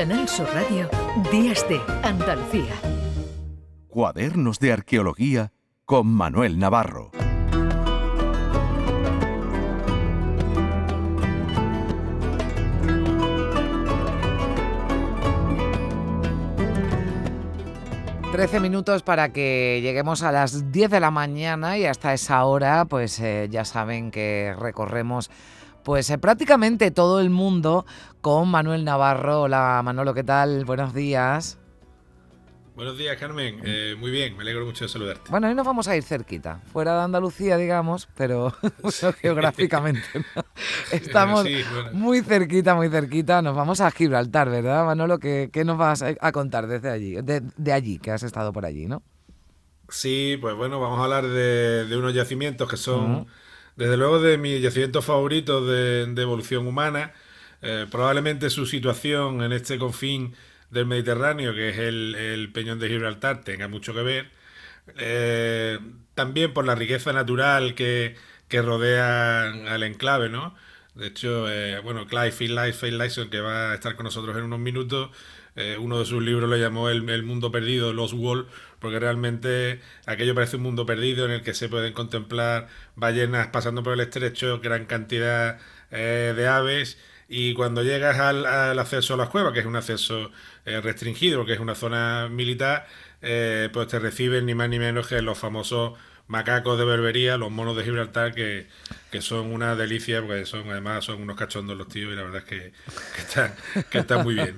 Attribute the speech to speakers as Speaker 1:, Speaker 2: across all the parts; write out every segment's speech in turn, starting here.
Speaker 1: Canal Sur Radio, Días de Andalucía.
Speaker 2: Cuadernos de Arqueología con Manuel Navarro.
Speaker 3: Trece minutos para que lleguemos a las 10 de la mañana y hasta esa hora pues eh, ya saben que recorremos pues eh, prácticamente todo el mundo con Manuel Navarro. Hola Manolo, ¿qué tal? Buenos días.
Speaker 4: Buenos días, Carmen. Eh, muy bien, me alegro mucho de saludarte.
Speaker 3: Bueno, hoy nos vamos a ir cerquita, fuera de Andalucía, digamos, pero geográficamente. Estamos muy cerquita, muy cerquita. Nos vamos a Gibraltar, ¿verdad, Manolo? ¿Qué, qué nos vas a contar desde allí, de, allí, que has estado por allí, ¿no?
Speaker 4: Sí, pues bueno, vamos a hablar de, unos yacimientos que son, desde luego, de mis yacimientos favoritos de, evolución humana. Eh, probablemente su situación en este confín del Mediterráneo, que es el, Peñón de Gibraltar, tenga mucho que ver. Eh, también por la riqueza natural que, rodea al enclave, ¿no? De hecho, eh, bueno, Clive Finlayson, que va a estar con nosotros en unos minutos, eh, uno de sus libros lo llamó el, mundo perdido, Los Wall, porque realmente aquello parece un mundo perdido en el que se pueden contemplar ballenas pasando por el estrecho, gran cantidad de aves, y cuando llegas al, acceso a las cuevas, que es un acceso eh, restringido, que es una zona militar, eh, pues te reciben ni más ni menos que los famosos macacos de berbería, los monos de Gibraltar, que, son una delicia, porque son además son unos cachondos los tíos y la verdad es que, que están, muy bien.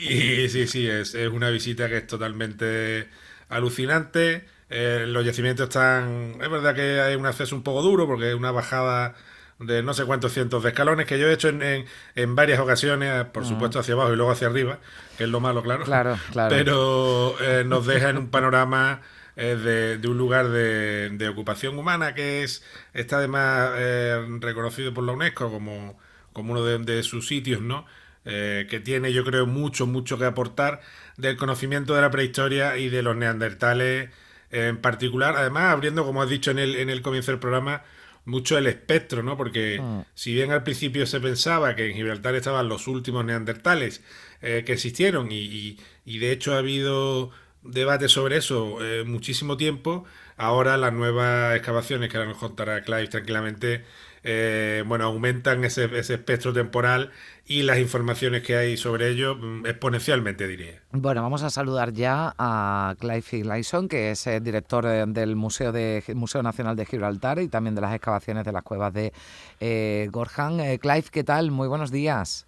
Speaker 4: Y sí, sí, es, es, una visita que es totalmente alucinante. Eh, los yacimientos están, es verdad que hay un acceso un poco duro porque es una bajada de no sé cuántos cientos de escalones que yo he hecho en, en, varias ocasiones, por supuesto hacia abajo y luego hacia arriba, que es lo malo, claro.
Speaker 3: Claro, claro.
Speaker 4: Pero eh, nos deja en un panorama eh, de, de, un lugar de, de, ocupación humana que es está además eh, reconocido por la UNESCO como, como uno de, sus sitios, ¿no? que tiene, yo creo, mucho, mucho que aportar del conocimiento de la prehistoria y de los neandertales en particular. Además, abriendo, como has dicho en el, en el comienzo del programa, mucho el espectro, ¿no? Porque mm. si bien al principio se pensaba que en Gibraltar estaban los últimos neandertales eh, que existieron y, de hecho ha habido debate sobre eso eh, muchísimo tiempo, ahora las nuevas excavaciones que ahora nos contará Clive tranquilamente eh, bueno, aumentan ese, espectro temporal y las informaciones que hay sobre ello mm, exponencialmente, diría.
Speaker 3: Bueno, vamos a saludar ya a Clive Lyson, que es el director del Museo, de, Museo Nacional de Gibraltar y también de las excavaciones de las cuevas de eh, Gorjan. Eh, Clive, ¿qué tal? Muy buenos días.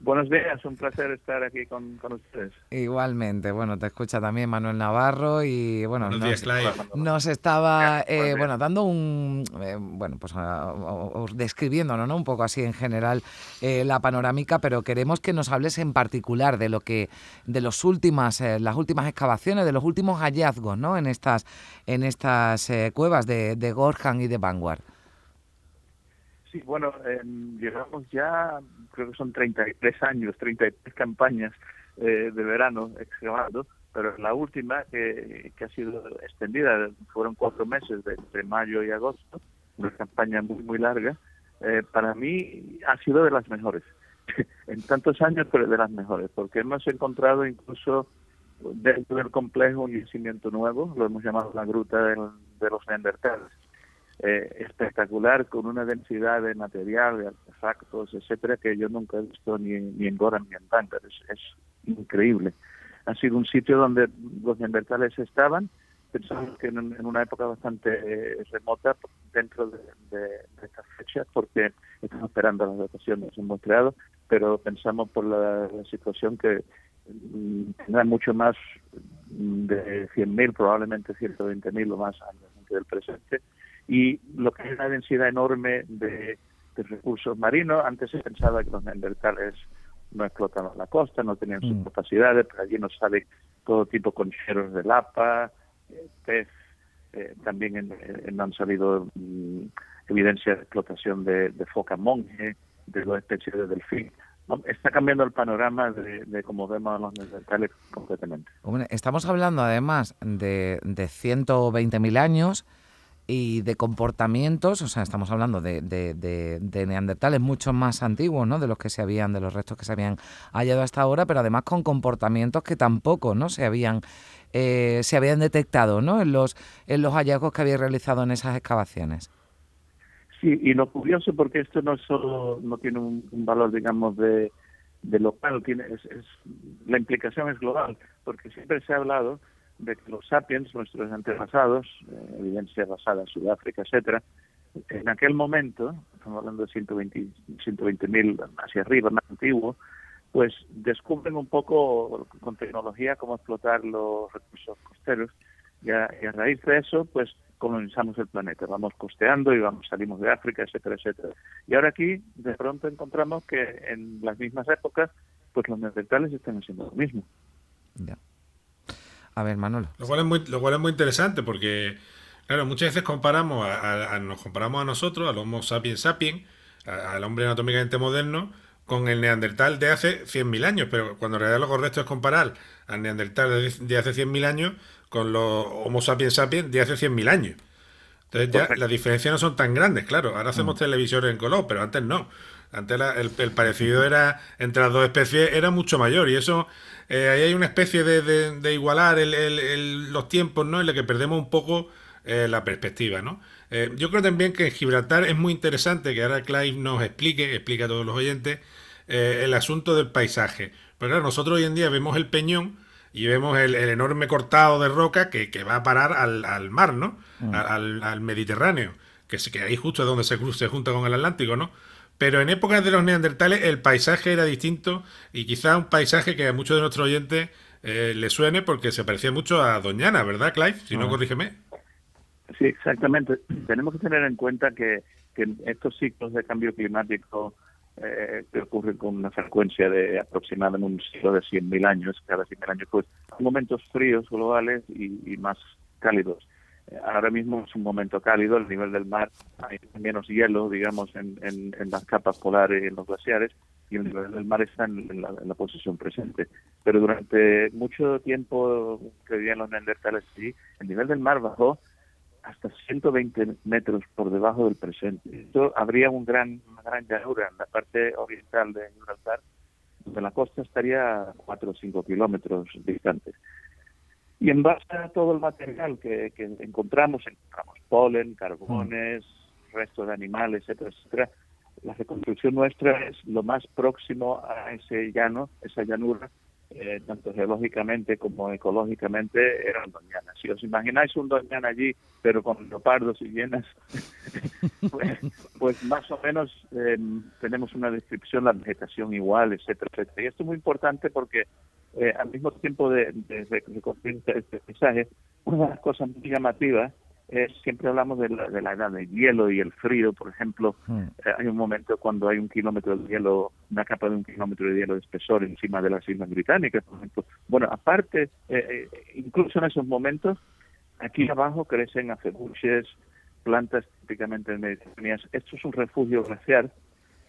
Speaker 5: Buenos días, un placer estar aquí con, ustedes.
Speaker 3: Igualmente, bueno, te escucha también Manuel Navarro y bueno,
Speaker 4: nos,
Speaker 3: estaba eh, bueno dando un eh, bueno pues describiéndonos ¿no? un poco así en general eh, la panorámica, pero queremos que nos hables en particular de lo que de los últimas las últimas excavaciones, de los últimos hallazgos, ¿no? En estas en estas cuevas de, de Gorjan y de Vanguard.
Speaker 5: Sí, bueno, llegamos ya creo que son 33 años, 33 campañas eh, de verano excavando, pero la última que, ha sido extendida, fueron cuatro meses, de, entre mayo y agosto, una campaña muy, muy larga, eh, para mí ha sido de las mejores. en tantos años, pero de las mejores, porque hemos encontrado incluso dentro del complejo un yacimiento nuevo, lo hemos llamado la gruta de los Neandertales eh, espectacular con una densidad de material, de artefactos, etcétera, que yo nunca he visto ni, ni en Goran ni en Tanger. Es, increíble. Ha sido un sitio donde los neandertales estaban, pensamos que en, una época bastante eh, remota dentro de, de, esta fecha, porque estamos esperando las dataciones hemos creado, pero pensamos por la, situación que mm, tendrá mucho más de 100.000, probablemente 120.000 o más años del presente, y lo que es una densidad enorme de, recursos marinos. Antes se pensaba que los neandertales no explotaban la costa, no tenían sus mm. capacidades, pero allí nos sale todo tipo de concheros de lapa, eh, pez, eh, también en, han salido mm, evidencias de explotación de, foca monje, de dos especies de delfín. Está cambiando el panorama de, cómo vemos a los neandertales completamente.
Speaker 3: estamos hablando además de, de 120.000 años y de comportamientos, o sea, estamos hablando de, de, neandertales mucho más antiguos, ¿no? De los que se habían, de los restos que se habían hallado hasta ahora, pero además con comportamientos que tampoco, ¿no? Se habían, eh, se habían detectado, ¿no? En los, en los hallazgos que había realizado en esas excavaciones.
Speaker 5: Sí, y lo curioso porque esto no solo no tiene un, valor, digamos, de, de local, tiene, es, la implicación es global, porque siempre se ha hablado de que los sapiens, nuestros antepasados, eh, evidencia basada en Sudáfrica, etcétera, en aquel momento, estamos hablando de 120 120.000 hacia arriba, más antiguo, pues descubren un poco con tecnología cómo explotar los recursos costeros y a, raíz de eso, pues colonizamos el planeta, vamos costeando y vamos salimos de África, etcétera, etcétera. Y ahora aquí de pronto encontramos que en las mismas épocas, pues los neandertales están haciendo lo mismo.
Speaker 3: A ver, Manolo.
Speaker 4: Lo cual es muy, lo cual es muy interesante porque, claro, muchas veces comparamos a, nos comparamos a nosotros, al Homo sapiens sapiens, al hombre anatómicamente moderno, con el neandertal de hace 100.000 años, pero cuando en realidad lo correcto es comparar al neandertal de, hace 100.000 años con los Homo sapiens sapiens de hace 100.000 años. Entonces ya las diferencias no son tan grandes, claro. Ahora hacemos mm. televisores en color, pero antes no. Antes el, parecido era entre las dos especies era mucho mayor y eso eh, ahí hay una especie de, igualar los tiempos, ¿no? En la que perdemos un poco eh, la perspectiva, ¿no? Eh, yo creo también que en Gibraltar es muy interesante que ahora Clive nos explique, explique a todos los oyentes, el asunto del paisaje. Pero claro, nosotros hoy en día vemos el peñón y vemos el, enorme cortado de roca que, va a parar al, mar, ¿no? Mm. Al, Mediterráneo, que, que ahí justo es donde se, se junta con el Atlántico, ¿no? Pero en épocas de los neandertales el paisaje era distinto y quizá un paisaje que a muchos de nuestros oyentes eh, le suene porque se parecía mucho a Doñana, ¿verdad, Clive? Si no, corrígeme.
Speaker 5: Sí, exactamente. Tenemos que tener en cuenta que, que estos ciclos de cambio climático eh, que ocurren con una frecuencia de aproximadamente un ciclo de 100.000 años, cada 100.000 años, pues momentos fríos globales y más cálidos. Ahora mismo es un momento cálido, el nivel del mar, hay menos hielo, digamos, en, en, las capas polares y en los glaciares, y el nivel del mar está en, la, posición presente. Pero durante mucho tiempo que vivían los neandertales allí, el nivel del mar bajó hasta 120 metros por debajo del presente. Esto habría un gran, una gran llanura en la parte oriental de Gibraltar, donde la costa estaría a 4 o 5 kilómetros distantes. Y en base a todo el material que, encontramos, encontramos polen, carbones, restos de animales, etcétera, etcétera, la reconstrucción nuestra es lo más próximo a ese llano, esa llanura, eh, tanto geológicamente como ecológicamente, eran doñanas. Si os imagináis un doñana allí, pero con leopardos y llenas, pues, pues, más o menos eh, tenemos una descripción, la vegetación igual, etcétera, etcétera. Y esto es muy importante porque eh, al mismo tiempo de, de, este paisaje, una de las cosas muy llamativas es, siempre hablamos de la, de la edad del hielo y el frío, por ejemplo, hmm. eh, hay un momento cuando hay un kilómetro de hielo, una capa de un kilómetro de hielo de espesor encima de las Islas Británicas, por ejemplo. Bueno, aparte, eh, incluso en esos momentos, aquí abajo crecen acebuches, plantas típicamente mediterráneas. Esto es un refugio glaciar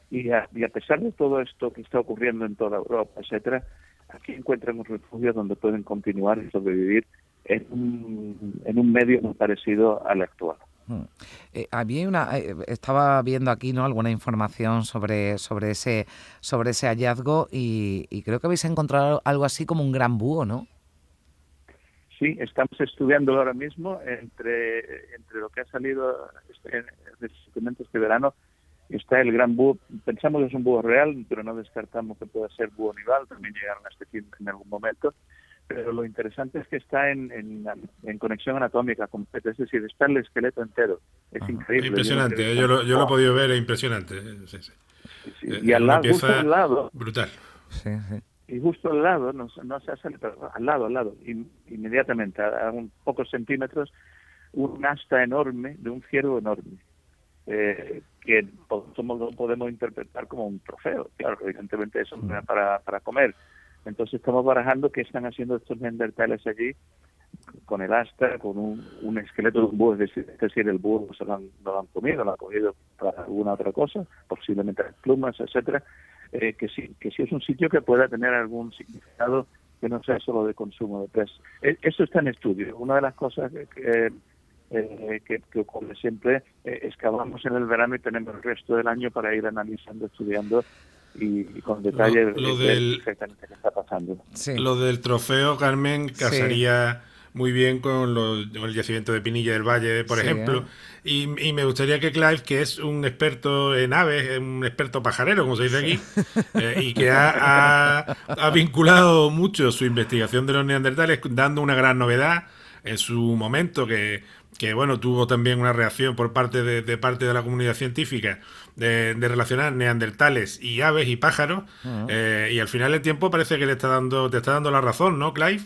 Speaker 5: y a, y a pesar de todo esto que está ocurriendo en toda Europa, etcétera, aquí encuentran un refugio donde pueden continuar y sobrevivir en un, en un medio muy parecido al actual.
Speaker 3: Hmm. Eh, había una, eh, estaba viendo aquí no alguna información sobre sobre ese sobre ese hallazgo y, creo que habéis encontrado algo así como un gran búho, ¿no?
Speaker 5: Sí, estamos estudiando ahora mismo entre entre lo que ha salido este, de documentos este verano está el gran búho, pensamos que es un búho real, pero no descartamos que pueda ser búho nival, también llegaron a este fin en algún momento, pero lo interesante es que está en, en, conexión anatómica completa, es decir, está el esqueleto entero, es increíble.
Speaker 4: Impresionante, yo, lo, yo lo he podido ver, es impresionante.
Speaker 5: Eh, y al lado, justo al lado,
Speaker 4: brutal.
Speaker 5: Y justo al lado, no, no se hace, pero al lado, al lado, inmediatamente, a, un pocos centímetros, un asta enorme de un ciervo enorme eh, que somos, lo podemos interpretar como un trofeo. Claro, evidentemente eso no es para, para comer. Entonces estamos barajando qué están haciendo estos neandertales allí con el asta, con un, esqueleto de un búho, es decir, el búho se lo han, lo han comido, lo han cogido para alguna otra cosa, posiblemente las plumas, etcétera, eh, que sí, que sí es un sitio que pueda tener algún significado que no sea solo de consumo de pez. E, eso está en estudio. Una de las cosas que, eh, que, que, ocurre siempre, eh, excavamos en el verano y tenemos el resto del año para ir analizando, estudiando y, con detalle
Speaker 4: lo, del,
Speaker 5: exactamente qué está pasando.
Speaker 4: Lo del trofeo, Carmen, casaría muy bien con, el yacimiento de Pinilla del Valle, por ejemplo. Y, me gustaría que Clive, que es un experto en aves, un experto pajarero, como se dice aquí, eh, y que ha, ha, vinculado mucho su investigación de los neandertales, dando una gran novedad en su momento, que, que bueno, tuvo también una reacción por parte de, parte de la comunidad científica de, relacionar neandertales y aves y pájaros, eh, y al final del tiempo parece que le está dando, te está dando la razón, ¿no, Clive?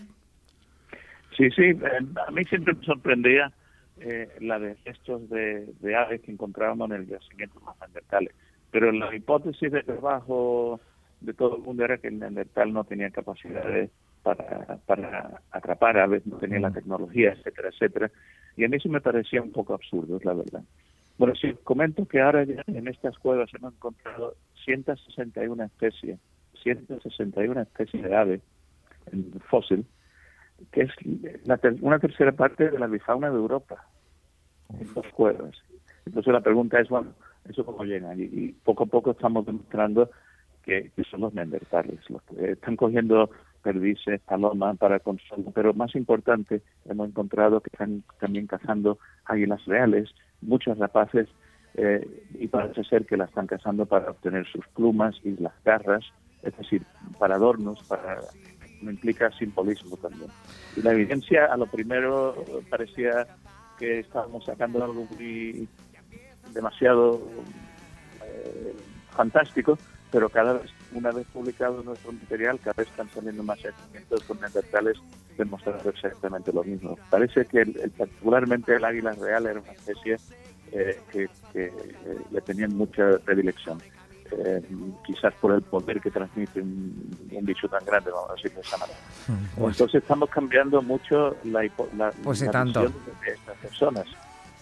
Speaker 5: Sí, sí, eh, a mí siempre me sorprendía eh, la de estos de, aves que encontrábamos en el yacimiento más neandertales. Pero la hipótesis de trabajo de todo el mundo era que el neandertal no tenía capacidades para, para atrapar aves, no tenía la tecnología, etcétera, etcétera. Y a mí sí me parecía un poco absurdo, es la verdad. Bueno, sí, comento que ahora ya en estas cuevas hemos encontrado 161 especies, 161 especies de aves en fósil, que es una tercera parte de la bifauna de Europa, en dos cuevas. Entonces la pregunta es, bueno, ¿eso cómo llega? Y, poco a poco estamos demostrando que, son los neandertales, los que están cogiendo perdices, palomas para consumo, pero más importante, hemos encontrado que están también cazando águilas reales, muchos rapaces, eh, y parece ser que la están cazando para obtener sus plumas y las garras, es decir, para adornos, para implica simbolismo también. Y la evidencia, a lo primero, parecía que estábamos sacando algo muy demasiado eh, fantástico, pero cada vez, una vez publicado nuestro material, cada vez están saliendo más yacimientos con neandertales demostrando exactamente lo mismo. Parece que el, particularmente el águila real era una especie eh, que, eh, le tenían mucha predilección. Eh, quizás por el poder que transmite un, bicho tan grande, vamos a decir de esa manera. Pues Entonces estamos cambiando mucho la, la,
Speaker 3: pues
Speaker 5: de estas personas.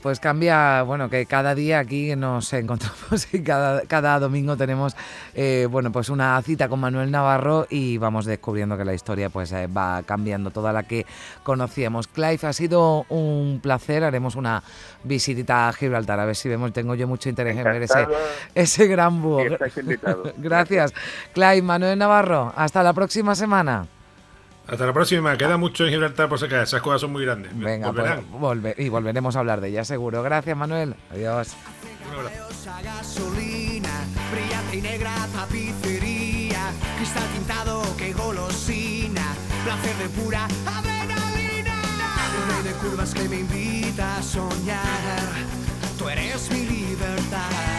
Speaker 3: Pues cambia, bueno, que cada día aquí nos encontramos y cada, cada domingo tenemos, eh, bueno, pues una cita con Manuel Navarro y vamos descubriendo que la historia pues eh, va cambiando, toda la que conocíamos. Clive, ha sido un placer, haremos una visitita a Gibraltar, a ver si vemos, tengo yo mucho interés en ver ese, ese gran búho. Gracias. Clive, Manuel Navarro, hasta la próxima semana.
Speaker 4: Hasta la próxima. Queda mucho en Gibraltar por sacar. Esas cosas son muy grandes.
Speaker 3: Venga, pues, y volveremos a hablar de ella, seguro. Gracias, Manuel. Adiós. Un gasolina, brillante y negra tapicería, cristal tintado que golosina, placer de pura adrenalina. Un rey de curvas que me invita a soñar, tú eres mi libertad.